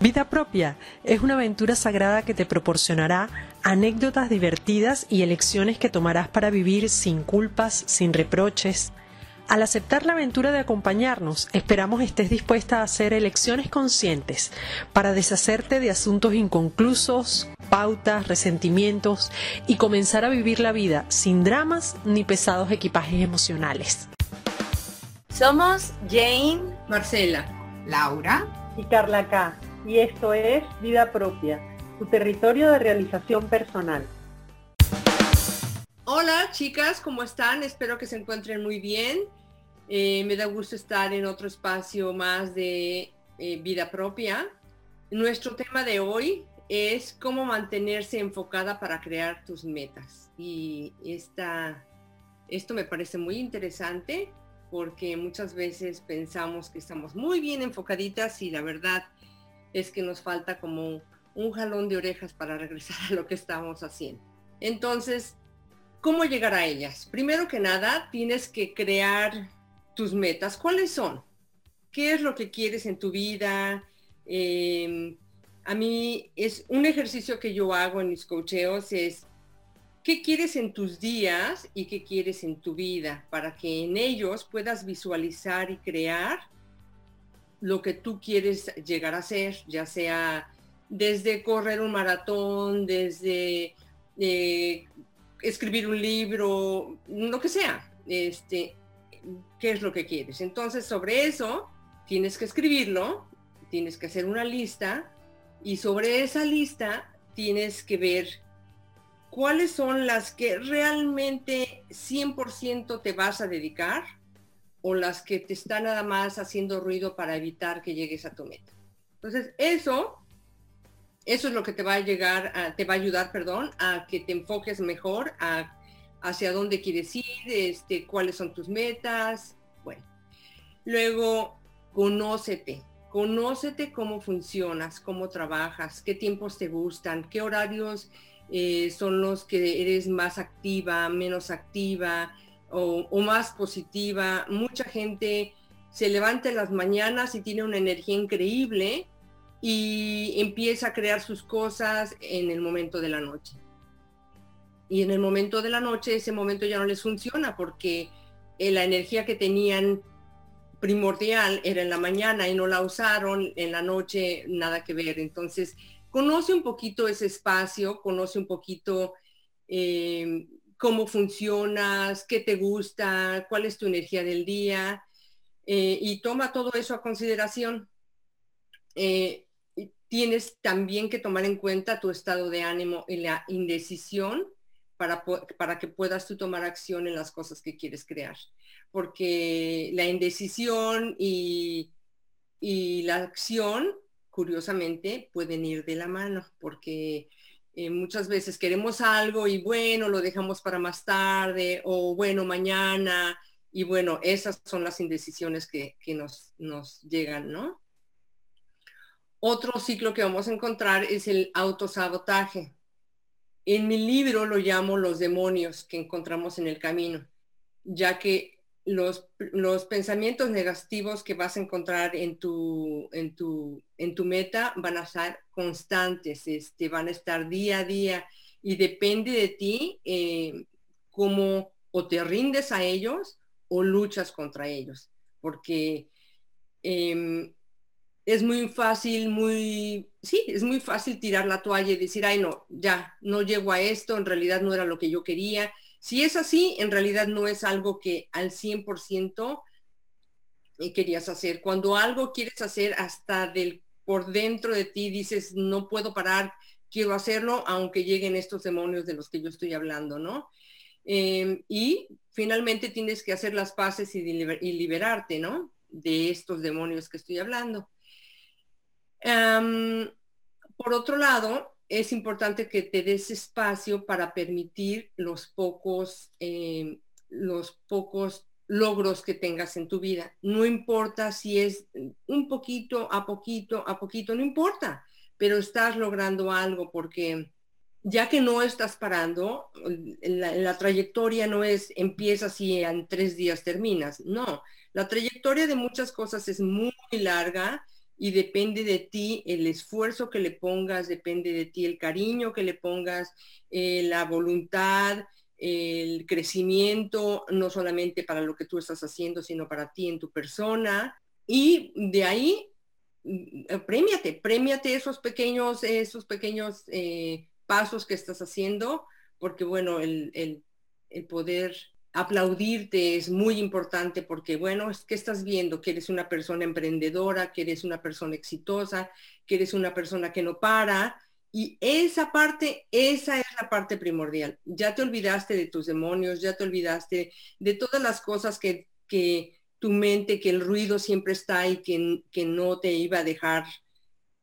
Vida propia es una aventura sagrada que te proporcionará anécdotas divertidas y elecciones que tomarás para vivir sin culpas, sin reproches. Al aceptar la aventura de acompañarnos, esperamos estés dispuesta a hacer elecciones conscientes para deshacerte de asuntos inconclusos, pautas, resentimientos y comenzar a vivir la vida sin dramas ni pesados equipajes emocionales. Somos Jane, Marcela, Laura y Carla K y esto es Vida Propia, tu territorio de realización personal. Hola chicas, ¿cómo están? Espero que se encuentren muy bien. Eh, me da gusto estar en otro espacio más de eh, vida propia. Nuestro tema de hoy es cómo mantenerse enfocada para crear tus metas. Y esta, esto me parece muy interesante porque muchas veces pensamos que estamos muy bien enfocaditas y la verdad es que nos falta como un jalón de orejas para regresar a lo que estamos haciendo. Entonces, ¿cómo llegar a ellas? Primero que nada, tienes que crear tus metas. ¿Cuáles son? ¿Qué es lo que quieres en tu vida? Em, a mí es un ejercicio que yo hago en mis cocheos es qué quieres en tus días y qué quieres en tu vida para que en ellos puedas visualizar y crear lo que tú quieres llegar a hacer, ya sea desde correr un maratón, desde eh, escribir un libro, lo que sea, este, qué es lo que quieres. Entonces, sobre eso, tienes que escribirlo, tienes que hacer una lista y sobre esa lista tienes que ver cuáles son las que realmente 100% te vas a dedicar o las que te están nada más haciendo ruido para evitar que llegues a tu meta. Entonces, eso, eso es lo que te va a llegar, te va a ayudar, perdón, a que te enfoques mejor a hacia dónde quieres ir, este, cuáles son tus metas. Bueno, luego, conócete. Conócete cómo funcionas, cómo trabajas, qué tiempos te gustan, qué horarios eh, son los que eres más activa, menos activa, o, más positiva. Mucha gente se levanta en las mañanas y tiene una energía increíble y empieza a crear sus cosas en el momento de la noche. Y en el momento de la noche ese momento ya no les funciona porque eh, la energía que tenían primordial era en la mañana y no la usaron, en la noche nada que ver. Entonces, conoce un poquito ese espacio, conoce un poquito eh, cómo funcionas, qué te gusta, cuál es tu energía del día eh, y toma todo eso a consideración. Eh, tienes también que tomar en cuenta tu estado de ánimo y la indecisión para, para que puedas tú tomar acción en las cosas que quieres crear. Porque la indecisión y, y la acción, curiosamente, pueden ir de la mano, porque eh, muchas veces queremos algo y bueno, lo dejamos para más tarde o bueno, mañana. Y bueno, esas son las indecisiones que, nos, nos llegan, ¿no? Otro ciclo que vamos a encontrar es el autosabotaje. En mi libro lo llamo los demonios que encontramos en el camino, ya que los, los, pensamientos negativos que vas a encontrar en tu, en tu, en tu meta van a ser constantes, este, van a estar día a día y depende de ti eh, cómo o te rindes a ellos o luchas contra ellos, porque em, es muy fácil, muy, sí, es muy fácil tirar la toalla y decir, ay no, ya, no llego a esto, en realidad no era lo que yo quería, si es así, en realidad no es algo que al 100% eh, querías hacer. Cuando algo quieres hacer hasta del por dentro de ti dices, no puedo parar, quiero hacerlo, aunque lleguen estos demonios de los que yo estoy hablando, ¿no? Em, y finalmente tienes que hacer las paces y, liberarte, ¿no? De estos demonios que estoy hablando. por otro lado, es importante que te des espacio para permitir los pocos, eh, los pocos logros que tengas en tu vida. No importa si es un poquito a poquito a poquito, no importa, pero estás logrando algo porque ya que no estás parando, la, la trayectoria no es empiezas y en tres días terminas. No, la trayectoria de muchas cosas es muy larga y depende de ti el esfuerzo que le pongas, depende de ti el cariño que le pongas, eh, la voluntad, el crecimiento, no solamente para lo que tú estás haciendo, sino para ti en tu persona. Y de ahí, mm, premiate, premiate esos pequeños, esos pequeños eh, pasos que estás haciendo, porque bueno, el, el poder aplaudirte es muy importante porque, bueno, es que estás viendo que eres una persona emprendedora, que eres una persona exitosa, que eres una persona que no para. Y esa parte, esa es la parte primordial. Ya te olvidaste de tus demonios, ya te olvidaste de todas las cosas que, que tu mente, que el ruido siempre está y que, que no te iba a dejar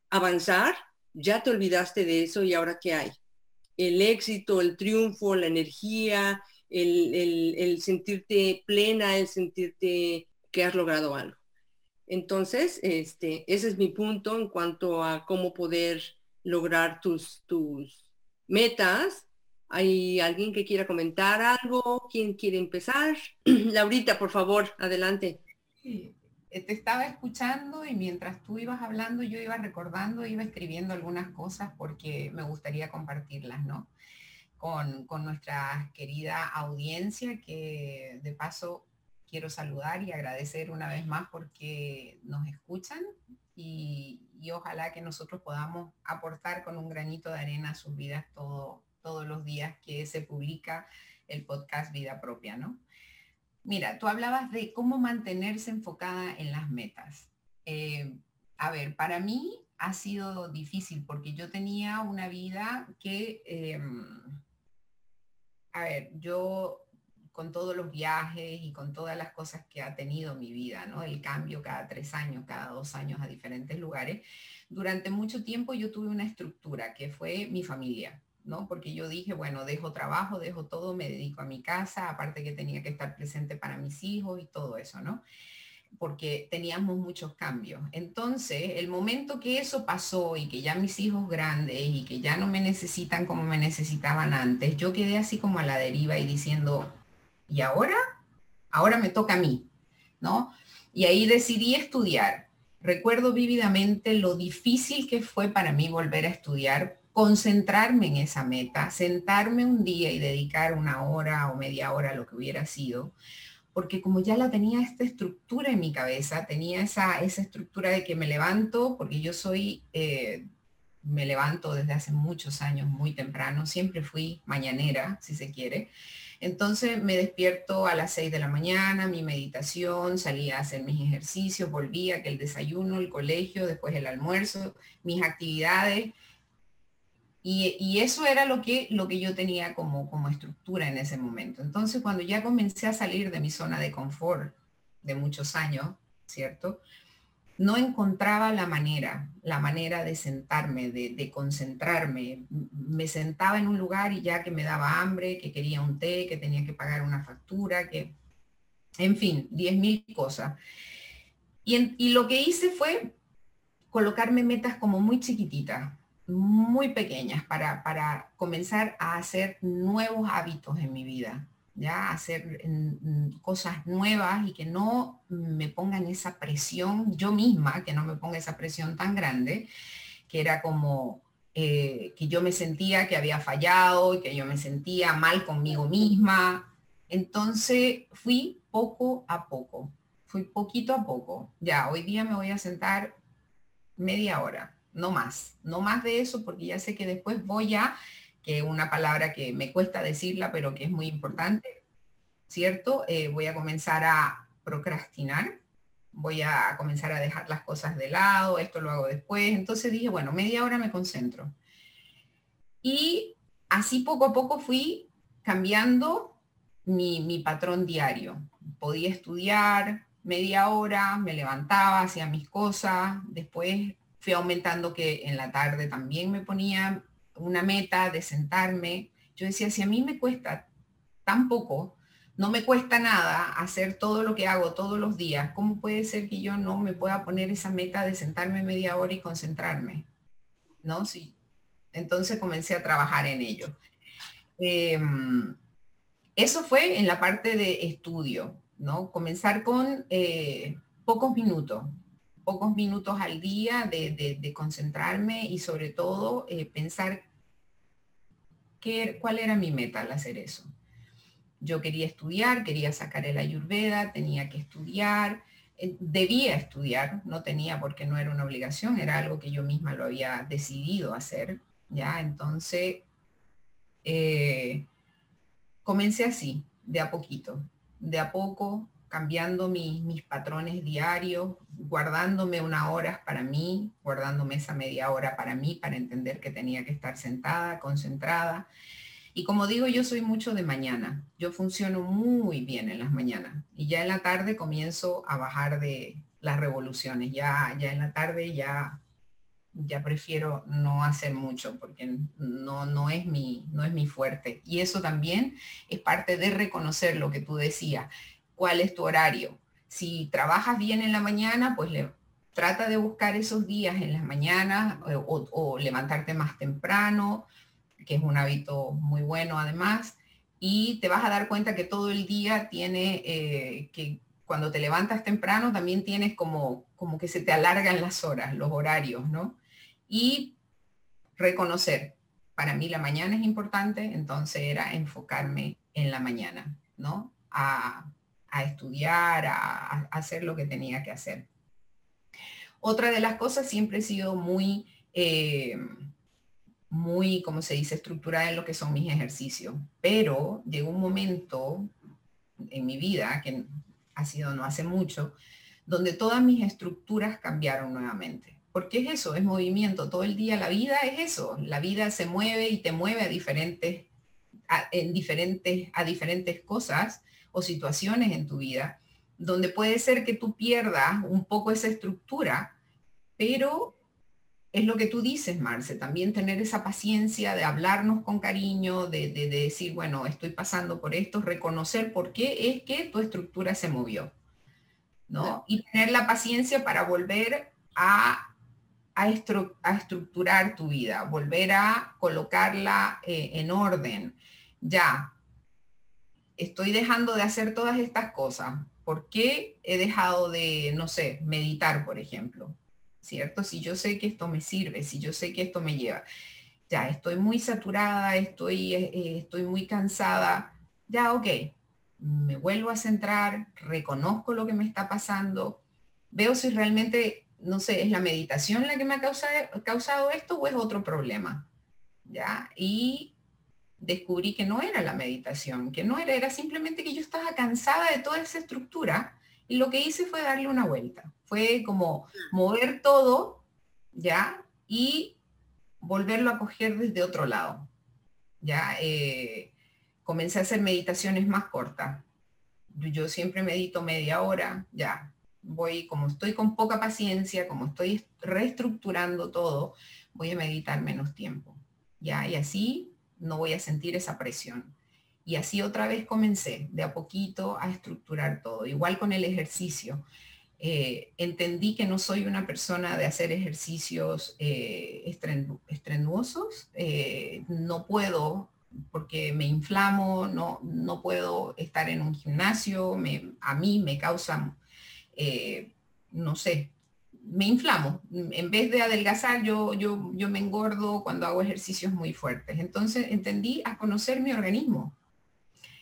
avanzar. Ya te olvidaste de eso y ahora qué hay? El éxito, el triunfo, la energía, el, sentirte plena, el sentirte que has logrado algo. Entonces, este, ese es mi punto en cuanto a cómo poder lograr tus, tus metas. ¿Hay alguien que quiera comentar algo? ¿Quién quiere empezar? Laurita, por favor, adelante. Eh, te estaba escuchando y mientras tú ibas hablando, yo iba recordando, iba escribiendo algunas cosas porque me gustaría compartirlas, ¿no? Con, nuestra querida audiencia, que de paso quiero saludar y agradecer una vez más porque nos escuchan y, ojalá que nosotros podamos aportar con un granito de arena a sus vidas todo, todos los días que se publica el podcast Vida Propia, ¿no? Mira, tú hablabas de cómo mantenerse enfocada en las metas. Eh, a ver, para mí ha sido difícil porque yo tenía una vida que em, a ver, yo con todos los viajes y con todas las cosas que ha tenido mi vida, ¿no? El cambio cada tres años, cada dos años a diferentes lugares. Durante mucho tiempo yo tuve una estructura que fue mi familia, ¿no? Porque yo dije, bueno, dejo trabajo, dejo todo, me dedico a mi casa, aparte que tenía que estar presente para mis hijos y todo eso, ¿no? Porque teníamos muchos cambios. Entonces, el momento que eso pasó y que ya mis hijos grandes y que ya no me necesitan como me necesitaban antes, yo quedé así como a la deriva y diciendo, ¿y ahora? Ahora me toca a mí, ¿no? Y ahí decidí estudiar. Recuerdo vívidamente lo difícil que fue para mí volver a estudiar, concentrarme en esa meta, sentarme un día y dedicar una hora o media hora a lo que hubiera sido, porque como ya la tenía esta estructura en mi cabeza, tenía esa, esa estructura de que me levanto, porque yo soy, eh, me levanto desde hace muchos años muy temprano, siempre fui mañanera, si se quiere. Entonces me despierto a las 6 de la mañana, mi meditación, salía a hacer mis ejercicios, volvía, que el desayuno, el colegio, después el almuerzo, mis actividades, y, eso era lo que, lo que yo tenía como, como estructura en ese momento. Entonces, cuando ya comencé a salir de mi zona de confort de muchos años, ¿cierto? No encontraba la manera, la manera de sentarme, de, concentrarme. Me sentaba en un lugar y ya que me daba hambre, que quería un té, que tenía que pagar una factura, que, en fin, diez mil cosas. Y, y lo que hice fue colocarme metas como muy chiquititas muy pequeñas para, para comenzar a hacer nuevos hábitos en mi vida, ya hacer cosas nuevas y que no me pongan esa presión yo misma, que no me ponga esa presión tan grande, que era como eh, que yo me sentía que había fallado que yo me sentía mal conmigo misma. Entonces fui poco a poco, fui poquito a poco. Ya, hoy día me voy a sentar media hora no más, no más de eso porque ya sé que después voy a, que una palabra que me cuesta decirla, pero que es muy importante, ¿cierto? Eh, voy a comenzar a procrastinar, voy a comenzar a dejar las cosas de lado, esto lo hago después. Entonces dije, bueno, media hora me concentro. Y así poco a poco fui cambiando mi, mi patrón diario. Podía estudiar media hora, me levantaba, hacía mis cosas, después fui aumentando que en la tarde también me ponía una meta de sentarme. Yo decía, si a mí me cuesta tan poco, no me cuesta nada hacer todo lo que hago todos los días, ¿cómo puede ser que yo no me pueda poner esa meta de sentarme media hora y concentrarme? ¿No? Sí. Entonces comencé a trabajar en ello. Em, eso fue en la parte de estudio, ¿no? Comenzar con eh, pocos minutos, pocos minutos al día de, concentrarme y sobre todo eh, pensar qué, cuál era mi meta al hacer eso. Yo quería estudiar, quería sacar el ayurveda, tenía que estudiar, eh, debía estudiar, no tenía porque no era una obligación, era algo que yo misma lo había decidido hacer, ¿ya? Entonces, eh, comencé así, de a poquito, de a poco, cambiando mis patrones diarios, guardándome una hora para mí, guardándome esa media hora para mí, para entender que tenía que estar sentada, concentrada. Y como digo, yo soy mucho de mañana. Yo funciono muy bien en las mañanas. Y ya en la tarde comienzo a bajar de las revoluciones. Ya, ya en la tarde ya, ya prefiero no hacer mucho porque no, no, es mi, no es mi fuerte. Y eso también es parte de reconocer lo que tú decías cuál es tu horario. Si trabajas bien en la mañana, pues le, trata de buscar esos días en las mañanas eh, o, levantarte más temprano, que es un hábito muy bueno además, y te vas a dar cuenta que todo el día tiene, eh, que cuando te levantas temprano también tienes como, como que se te alargan las horas, los horarios, ¿no? Y reconocer, para mí la mañana es importante, entonces era enfocarme en la mañana, ¿no? A, a estudiar, a, hacer lo que tenía que hacer. Otra de las cosas siempre he sido muy, eh, muy, como se dice, estructurada en lo que son mis ejercicios, pero llegó un momento en mi vida, que ha sido no hace mucho, donde todas mis estructuras cambiaron nuevamente. Porque es eso, es movimiento. Todo el día la vida es eso. La vida se mueve y te mueve a diferentes, en diferentes, a diferentes cosas o situaciones en tu vida donde puede ser que tú pierdas un poco esa estructura, pero es lo que tú dices, Marce, también tener esa paciencia de hablarnos con cariño, de, decir, bueno, estoy pasando por esto, reconocer por qué es que tu estructura se movió, ¿no? Y tener la paciencia para volver a, a, estructurar tu vida, volver a colocarla eh, en orden. Ya, estoy dejando de hacer todas estas cosas. ¿Por qué he dejado de, no sé, meditar, por ejemplo? ¿Cierto? Si yo sé que esto me sirve, si yo sé que esto me lleva. Ya, estoy muy saturada, estoy, eh, eh, estoy muy cansada. Ya, ok, me vuelvo a centrar, reconozco lo que me está pasando, veo si realmente, no sé, es la meditación la que me ha causado, causado esto o es otro problema. ¿Ya? Y descubrí que no era la meditación, que no era, era simplemente que yo estaba cansada de toda esa estructura y lo que hice fue darle una vuelta. Fue como mover todo, ¿ya? Y volverlo a coger desde otro lado. Ya eh, comencé a hacer meditaciones más cortas. Yo siempre medito media hora, ya. Voy, como estoy con poca paciencia, como estoy reestructurando todo, voy a meditar menos tiempo. Ya, y así no voy a sentir esa presión. Y así otra vez comencé de a poquito a estructurar todo. Igual con el ejercicio. Eh, entendí que no soy una persona de hacer ejercicios eh, estrenuosos. Eh, no puedo porque me inflamo, no, no puedo estar en un gimnasio, a mí me causa, no sé, me inflamo. En vez de adelgazar, yo, yo, yo me engordo cuando hago ejercicios muy fuertes. Entonces entendí a conocer mi organismo.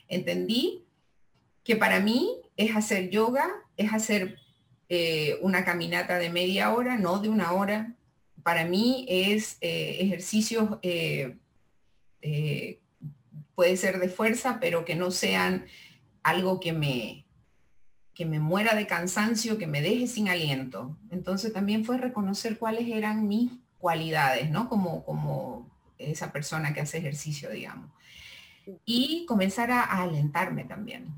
Entendí que para mí es hacer yoga, es hacer eh, una caminata de media hora, no de una hora. Para mí es eh, ejercicios, eh, puede ser de fuerza, pero que no sean algo que me, que me muera de cansancio, que me deje sin aliento. Entonces también fue reconocer cuáles eran mis cualidades, ¿no? Como, como esa persona que hace ejercicio, digamos. Y comenzar a, alentarme también.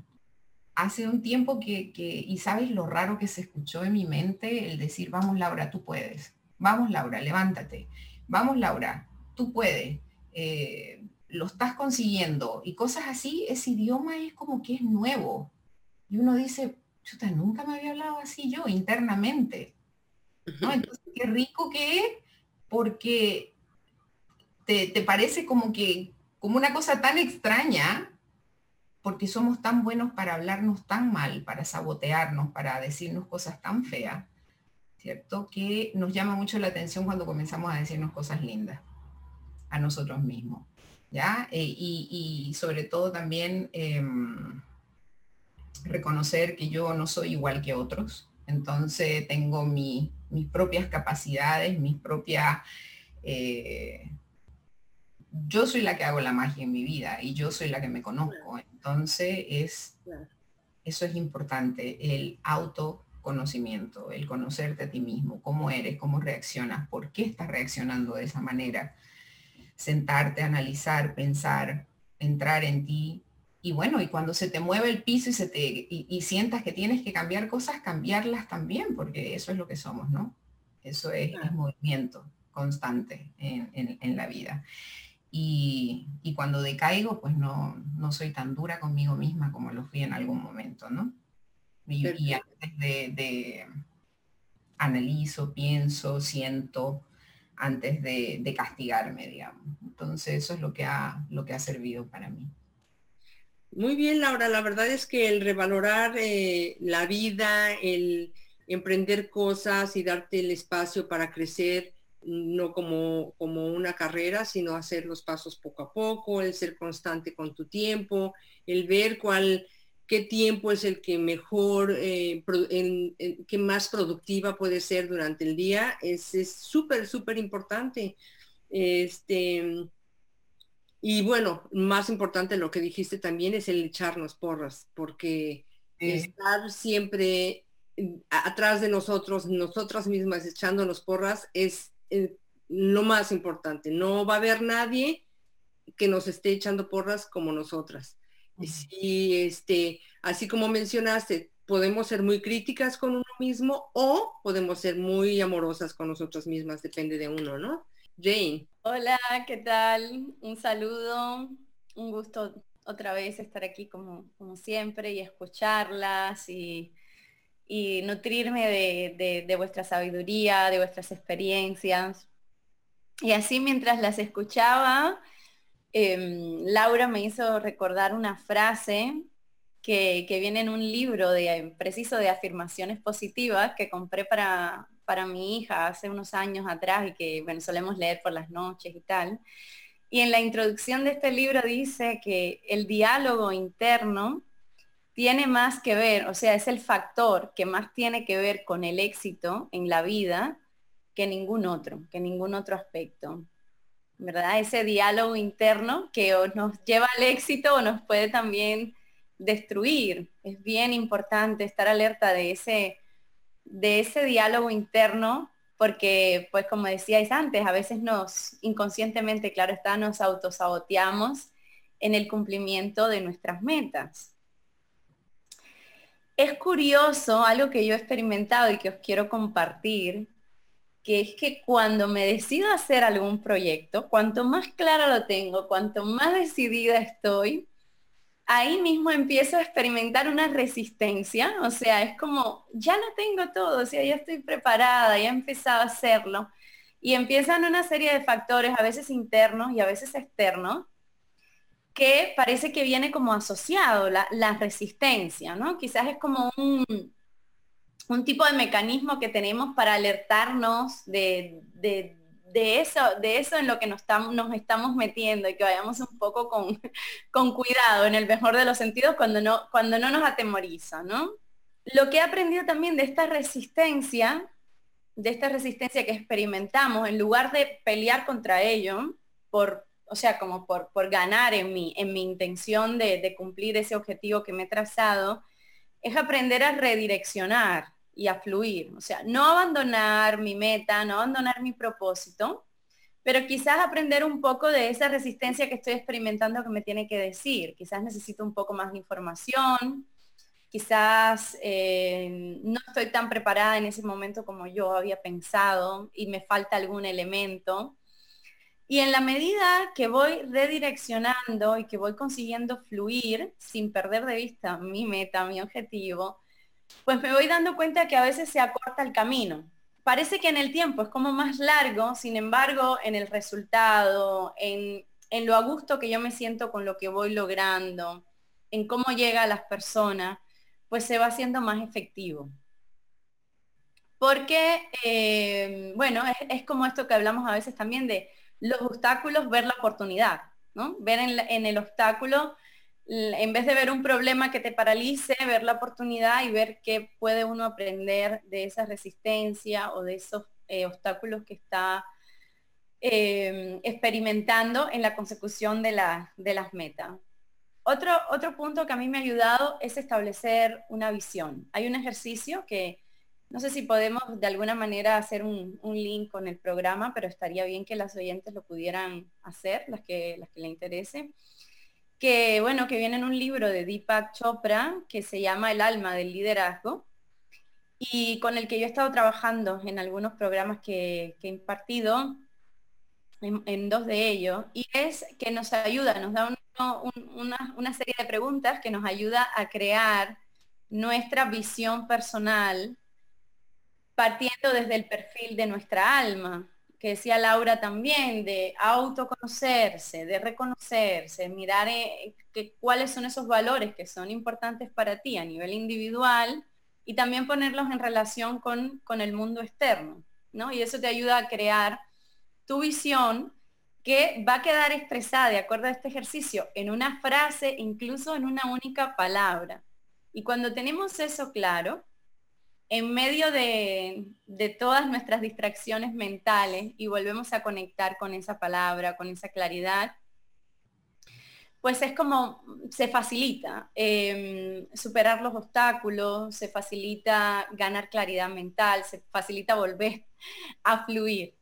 Hace un tiempo que, y sabes lo raro que se escuchó en mi mente el decir, vamos Laura, tú puedes. Vamos Laura, levántate. Vamos Laura, tú puedes. Eh, lo estás consiguiendo. Y cosas así, ese idioma es como que es nuevo. Y uno dice, nunca me había hablado así yo internamente. Entonces, qué rico que es, porque te, parece como que, como una cosa tan extraña, porque somos tan buenos para hablarnos tan mal, para sabotearnos, para decirnos cosas tan feas. ¿cierto? Que nos llama mucho la atención cuando comenzamos a decirnos cosas lindas a nosotros mismos, ¿ya? Eh, y, sobre todo también em, reconocer que yo no soy igual que otros, entonces tengo mis propias capacidades, mis propias... Eh, yo soy la que hago la magia en mi vida y yo soy la que me conozco. Entonces es, eso es importante, el autoconocimiento, el conocerte a ti mismo, cómo eres, cómo reaccionas, por qué estás reaccionando de esa manera. Sentarte, analizar, pensar, entrar en ti. Y bueno, y cuando se te mueve el piso y, se te, y, sientas que tienes que cambiar cosas, cambiarlas también, porque eso es lo que somos, ¿no? Eso es, movimiento constante en la vida. Y, cuando decaigo, pues no, no soy tan dura conmigo misma como lo fui en algún momento, ¿no? Y, antes de, analizo, pienso, siento, antes de, castigarme, digamos. Entonces eso es lo que ha, lo que ha servido para mí. Muy bien, Laura. La verdad es que el revalorar eh, la vida, el emprender cosas y darte el espacio para crecer, no como, como una carrera, sino hacer los pasos poco a poco, el ser constante con tu tiempo, el ver cuál, qué tiempo es el que mejor, eh, que más productiva puede ser durante el día, es súper, súper importante. Este, y bueno, más importante lo que dijiste también es el echarnos porras, porque estar siempre atrás de nosotros, nosotras mismas echándonos porras, es lo más importante. No va a haber nadie que nos esté echando porras como nosotras. Y este, así como mencionaste, podemos ser muy críticas con uno mismo o podemos ser muy amorosas con nosotras mismas, depende de uno, ¿no? Jane. Hola, ¿qué tal? Un saludo, un gusto otra vez estar aquí como, siempre y escucharlas y y nutrirme de, vuestra sabiduría, de vuestras experiencias. Y así mientras las escuchaba, em, Laura me hizo recordar una frase que, viene en un libro de preciso de afirmaciones positivas que compré para, para mi hija hace unos años atrás y que bueno, solemos leer por las noches y tal. Y en la introducción de este libro dice que el diálogo interno tiene más que ver, o sea, es el factor que más tiene que ver con el éxito en la vida que ningún otro, que ningún otro aspecto. ¿Verdad? Ese diálogo interno que nos lleva al éxito o nos puede también destruir. Es bien importante estar alerta de ese, de ese diálogo interno porque, pues como decíais antes, a veces nos inconscientemente, claro está, nos autosaboteamos en el cumplimiento de nuestras metas. Es curioso, algo que yo he experimentado y que os quiero compartir, que es que cuando me decido hacer algún proyecto, cuanto más claro lo tengo, cuanto más decidida estoy, ahí mismo empiezo a experimentar una resistencia, o sea, es como, ya lo tengo todo, o sea, ya estoy preparada, ya he empezado a hacerlo. Y empiezan una serie de factores, a veces internos y a veces externos, que parece que viene como asociado la, resistencia, ¿no? Quizás es como un, un, tipo de mecanismo que tenemos para alertarnos de, eso, de eso en lo que nos estamos, nos estamos metiendo y que vayamos un poco con, con cuidado, en el mejor de los sentidos, cuando no, cuando no nos atemoriza, ¿no? Lo que he aprendido también de esta resistencia, de esta resistencia que experimentamos, en lugar de pelear contra ello, por, o sea, como por, por ganar en mi, en mi intención de, cumplir ese objetivo que me he trazado, es aprender a redireccionar y a fluir. O sea, no abandonar mi meta, no abandonar mi propósito, pero quizás aprender un poco de esa resistencia que estoy experimentando que me tiene que decir. Quizás necesito un poco más de información, quizás eh, no estoy tan preparada en ese momento como yo había pensado y me falta algún elemento. Y en la medida que voy redireccionando y que voy consiguiendo fluir sin perder de vista mi meta, mi objetivo, pues me voy dando cuenta que a veces se acorta el camino. Parece que en el tiempo es como más largo, sin embargo, en el resultado, en, lo a gusto que yo me siento con lo que voy logrando, en cómo llega a las personas, pues se va haciendo más efectivo. porque, eh, bueno, es, como esto que hablamos a veces también de los obstáculos, ver la oportunidad, ¿no? Ver en, el obstáculo, en vez de ver un problema que te paralice, ver la oportunidad y ver qué puede uno aprender de esa resistencia o de esos eh, obstáculos que está eh, experimentando en la consecución de, de las metas. Otro, otro punto que a mí me ha ayudado es establecer una visión. Hay un ejercicio que no sé si podemos de alguna manera hacer un, link con el programa, pero estaría bien que las oyentes lo pudieran hacer, las que, las que le interese. Que bueno, que viene en un libro de Deepak Chopra que se llama El alma del liderazgo y con el que yo he estado trabajando en algunos programas que, he impartido, en, dos de ellos, y es que nos ayuda, nos da una, una serie de preguntas que nos ayuda a crear nuestra visión personal partiendo desde el perfil de nuestra alma, que decía Laura también, de autoconocerse, de reconocerse, mirar eh, cuáles son esos valores que son importantes para ti a nivel individual y también ponerlos en relación con, con el mundo externo, ¿no? Y eso te ayuda a crear tu visión que va a quedar expresada, de acuerdo a este ejercicio, en una frase, incluso en una única palabra. Y cuando tenemos eso claro, en medio de, todas nuestras distracciones mentales y volvemos a conectar con esa palabra, con esa claridad, pues es como se facilita em, superar los obstáculos, se facilita ganar claridad mental, se facilita volver a fluir.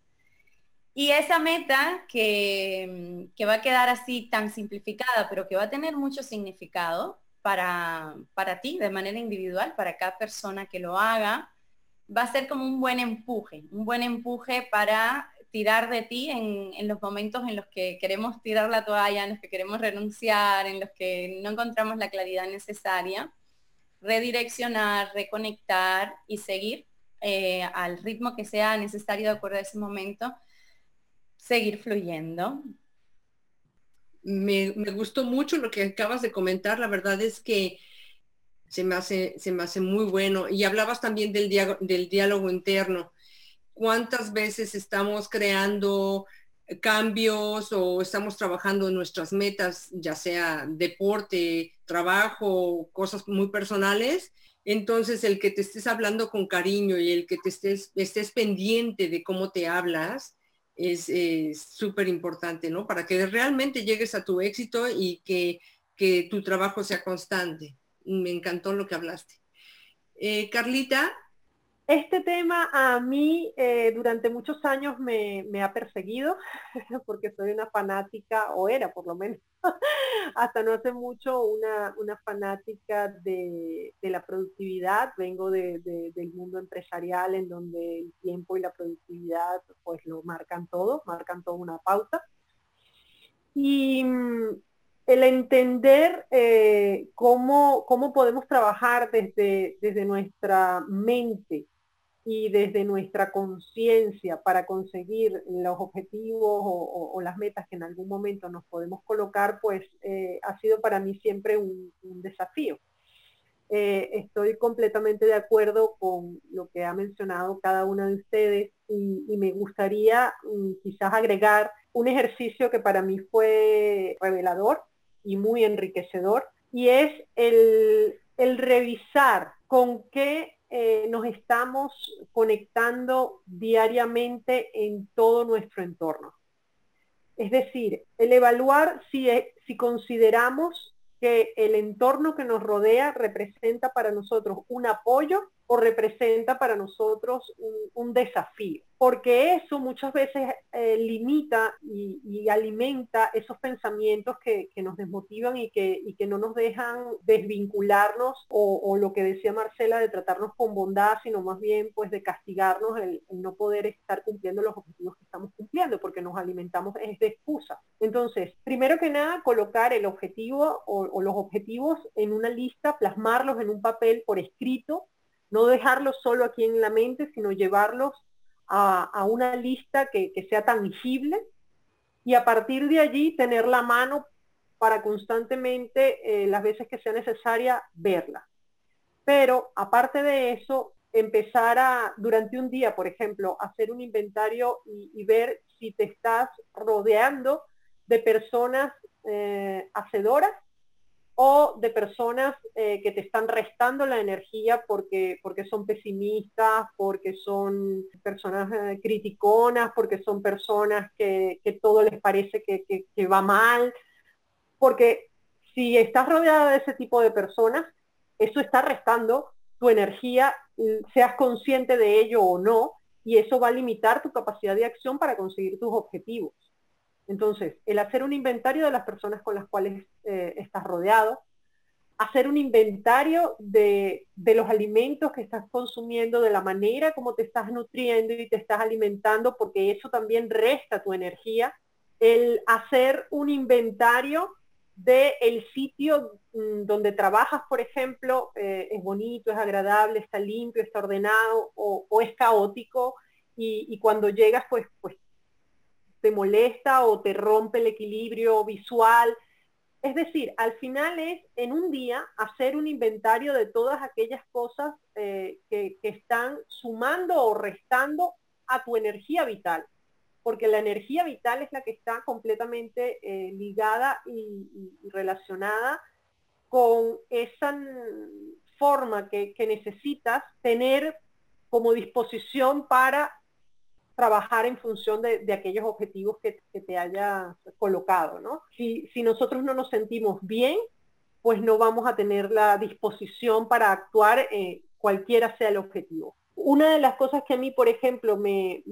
Y esa meta que, que va a quedar así tan simplificada, pero que va a tener mucho significado, para, ti de manera individual, para cada persona que lo haga, va a ser como un buen empuje, un buen empuje para tirar de ti en, los momentos en los que queremos tirar la toalla, en los que queremos renunciar, en los que no encontramos la claridad necesaria, redireccionar, reconectar y seguir eh, al ritmo que sea necesario de acuerdo a ese momento, seguir fluyendo me, gustó mucho lo que acabas de comentar. La verdad es que se me hace, se me hace muy bueno. Y hablabas también del, del diálogo interno. ¿Cuántas veces estamos creando cambios o estamos trabajando en nuestras metas, ya sea deporte, trabajo, cosas muy personales? Entonces, el que te estés hablando con cariño y el que te estés, estés pendiente de cómo te hablas, es súper importante, ¿no? Para que realmente llegues a tu éxito y que, tu trabajo sea constante. Me encantó lo que hablaste. Eh, Carlita, este tema a mí eh, durante muchos años me, ha perseguido porque soy una fanática, o era por lo menos, hasta no hace mucho una, fanática de, la productividad. Vengo del mundo empresarial en donde el tiempo y la productividad pues lo marcan todo, marcan toda una pauta. Y mm, el entender eh, cómo, cómo, podemos trabajar desde, desde nuestra mente y desde nuestra conciencia para conseguir los objetivos o, las metas que en algún momento nos podemos colocar, pues eh, ha sido para mí siempre un, desafío. Eh, estoy completamente de acuerdo con lo que ha mencionado cada una de ustedes y, me gustaría mm, quizás agregar un ejercicio que para mí fue revelador y muy enriquecedor y es el, el revisar con qué eh, nos estamos conectando diariamente en todo nuestro entorno. Es decir, el evaluar si, si consideramos que el entorno que nos rodea representa para nosotros un apoyo o representa para nosotros un, desafío, porque eso muchas veces eh, limita y, alimenta esos pensamientos que, nos desmotivan y que, no nos dejan desvincularnos o, lo que decía Marcela de tratarnos con bondad, sino más bien pues de castigarnos el, no poder estar cumpliendo los objetivos que estamos cumpliendo, porque nos alimentamos es de excusa. Entonces, primero que nada, colocar el objetivo o los objetivos en una lista, plasmarlos en un papel por escrito, no dejarlos solo aquí en la mente, sino llevarlos a, una lista que, sea tangible y a partir de allí tener la mano para constantemente, eh, las veces que sea necesaria, verla. Pero aparte de eso, empezar a, durante un día, por ejemplo, hacer un inventario y, ver si te estás rodeando de personas eh, hacedoras o de personas eh, que te están restando la energía porque, porque son pesimistas, porque son personas eh, criticonas, porque son personas que, todo les parece que, va mal. Porque si estás rodeada de ese tipo de personas, eso está restando tu energía, mm, seas consciente de ello o no, y eso va a limitar tu capacidad de acción para conseguir tus objetivos. Entonces, el hacer un inventario de las personas con las cuales eh, estás rodeado, hacer un inventario de, de, los alimentos que estás consumiendo, de la manera como te estás nutriendo y te estás alimentando, porque eso también resta tu energía. El hacer un inventario del el sitio mm, donde trabajas, por ejemplo, eh, es bonito, es agradable, está limpio, está ordenado o, o es caótico y, y, cuando llegas pues, pues te molesta o te rompe el equilibrio visual. Es decir, al final es en un día hacer un inventario de todas aquellas cosas eh, que, están sumando o restando a tu energía vital porque la energía vital es la que está completamente eh, ligada y, relacionada con esa forma que, necesitas tener como disposición para trabajar en función de, aquellos objetivos que, te hayas colocado, ¿no? Si, nosotros no nos sentimos bien, pues no vamos a tener la disposición para actuar eh, cualquiera sea el objetivo una de las cosas que a mí, por ejemplo, me,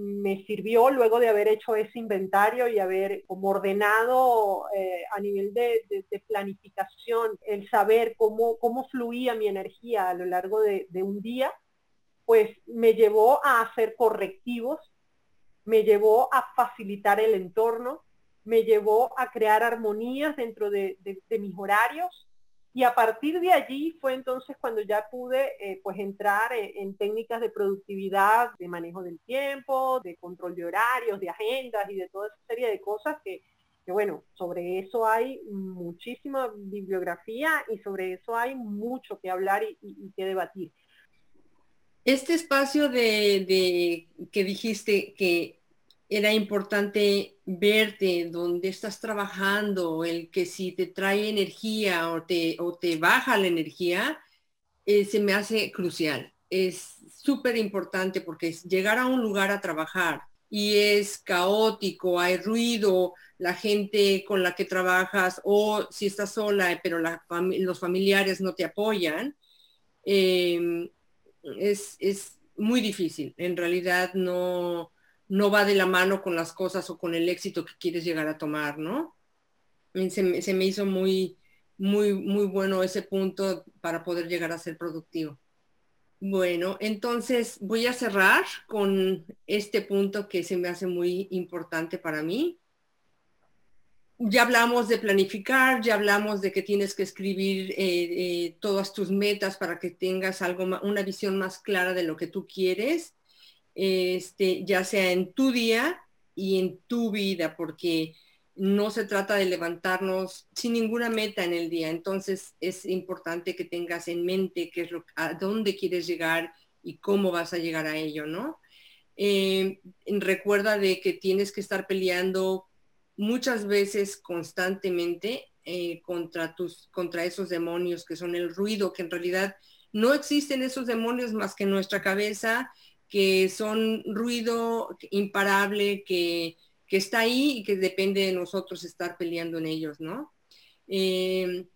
sirvió luego de haber hecho ese inventario y haber como ordenado eh, a nivel de, planificación el saber cómo fluía mi energía a lo largo de, un día, pues me llevó a hacer correctivos, me llevó a facilitar el entorno, me llevó a crear armonías dentro de mis horarios y a partir de allí fue entonces cuando ya pude eh, pues entrar en, técnicas de productividad, de manejo del tiempo, de control de horarios, de agendas y de toda esa serie de cosas que, bueno, sobre eso hay muchísima bibliografía y sobre eso hay mucho que hablar y, que debatir. Este espacio de, que dijiste que era importante verte donde estás trabajando, el que si te trae energía o te, o te baja la energía, eh, se me hace crucial. Es súper importante porque llegar a un lugar a trabajar y es caótico, hay ruido, la gente con la que trabajas o si estás sola, pero los familiares no te apoyan, em, es, es muy difícil. En realidad no, no va de la mano con las cosas o con el éxito que quieres llegar a tomar, ¿no? Se me, hizo muy, muy, muy bueno ese punto para poder llegar a ser productivo. Bueno, entonces voy a cerrar con este punto que se me hace muy importante para mí. Ya hablamos de planificar, ya hablamos de que tienes que escribir eh, eh, todas tus metas para que tengas algo, una visión más clara de lo que tú quieres este, ya sea en tu día y en tu vida, porque no se trata de levantarnos sin ninguna meta en el día. Entonces es importante que tengas en mente qué es lo, a dónde quieres llegar y cómo vas a llegar a ello, ¿no? Eh, recuerda de que tienes que estar peleando muchas veces constantemente eh, contra tus, contra esos demonios que son el ruido, que en realidad no existen esos demonios más que nuestra cabeza que son ruido imparable, que, está ahí y que depende de nosotros estar peleando en ellos, ¿no? Em,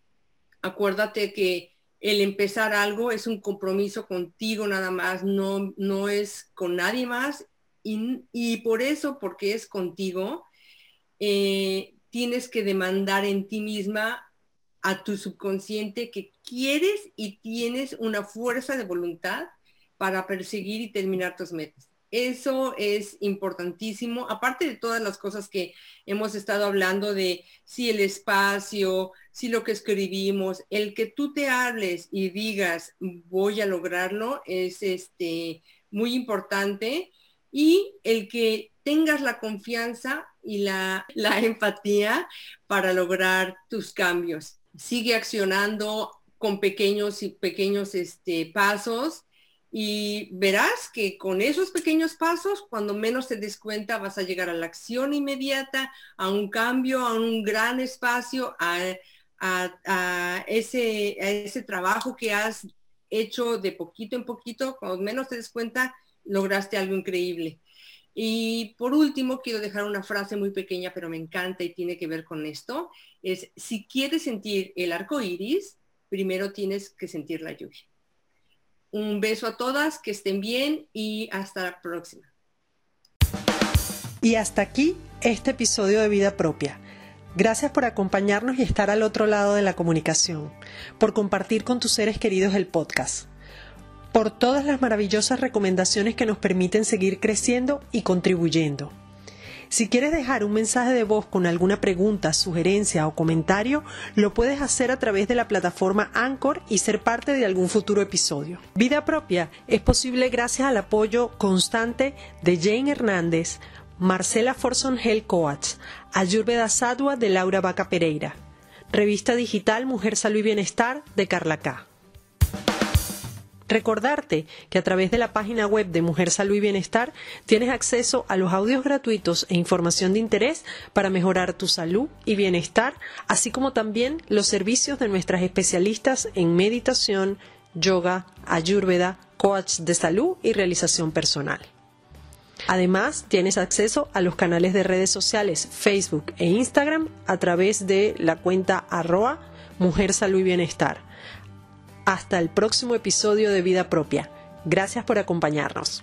acuérdate que el empezar algo es un compromiso contigo nada más, no, no es con nadie más y, por eso, porque es contigo, eh, tienes que demandar en ti misma a tu subconsciente que quieres y tienes una fuerza de voluntad para perseguir y terminar tus metas. Eso es importantísimo, aparte de todas las cosas que hemos estado hablando de si el espacio, si lo que escribimos, el que tú te hables y digas voy a lograrlo es este muy importante y el que tengas la confianza y la, empatía para lograr tus cambios. Sigue accionando con pequeños y pequeños este, pasos y verás que con esos pequeños pasos, cuando menos te des cuenta, vas a llegar a la acción inmediata, a un cambio, a un gran espacio, a, ese, a ese trabajo que has hecho de poquito en poquito, cuando menos te des cuenta, lograste algo increíble. Y por último, quiero dejar una frase muy pequeña, pero me encanta y tiene que ver con esto. Es, si quieres sentir el arco iris, primero tienes que sentir la lluvia. Un beso a todas, que estén bien y hasta la próxima. Y hasta aquí este episodio de Vida Propia. Gracias por acompañarnos y estar al otro lado de la comunicación, por compartir con tus seres queridos el podcast, por todas las maravillosas recomendaciones que nos permiten seguir creciendo y contribuyendo. Si quieres dejar un mensaje de voz con alguna pregunta, sugerencia o comentario, lo puedes hacer a través de la plataforma Anchor y ser parte de algún futuro episodio. Vida propia es posible gracias al apoyo constante de Jane Hernández, Marcela Forson Hell Coats, Ayurveda Sadua de Laura Vaca Pereira, Revista Digital Mujer Salud y Bienestar de Carla K. Recordarte que a través de la página web de Mujer Salud y Bienestar tienes acceso a los audios gratuitos e información de interés para mejorar tu salud y bienestar, así como también los servicios de nuestras especialistas en meditación, yoga, ayurveda, coach de salud y realización personal. Además, tienes acceso a los canales de redes sociales Facebook e Instagram a través de la cuenta arroba Mujer Salud y Bienestar hasta el próximo episodio de Vida Propia. Gracias por acompañarnos.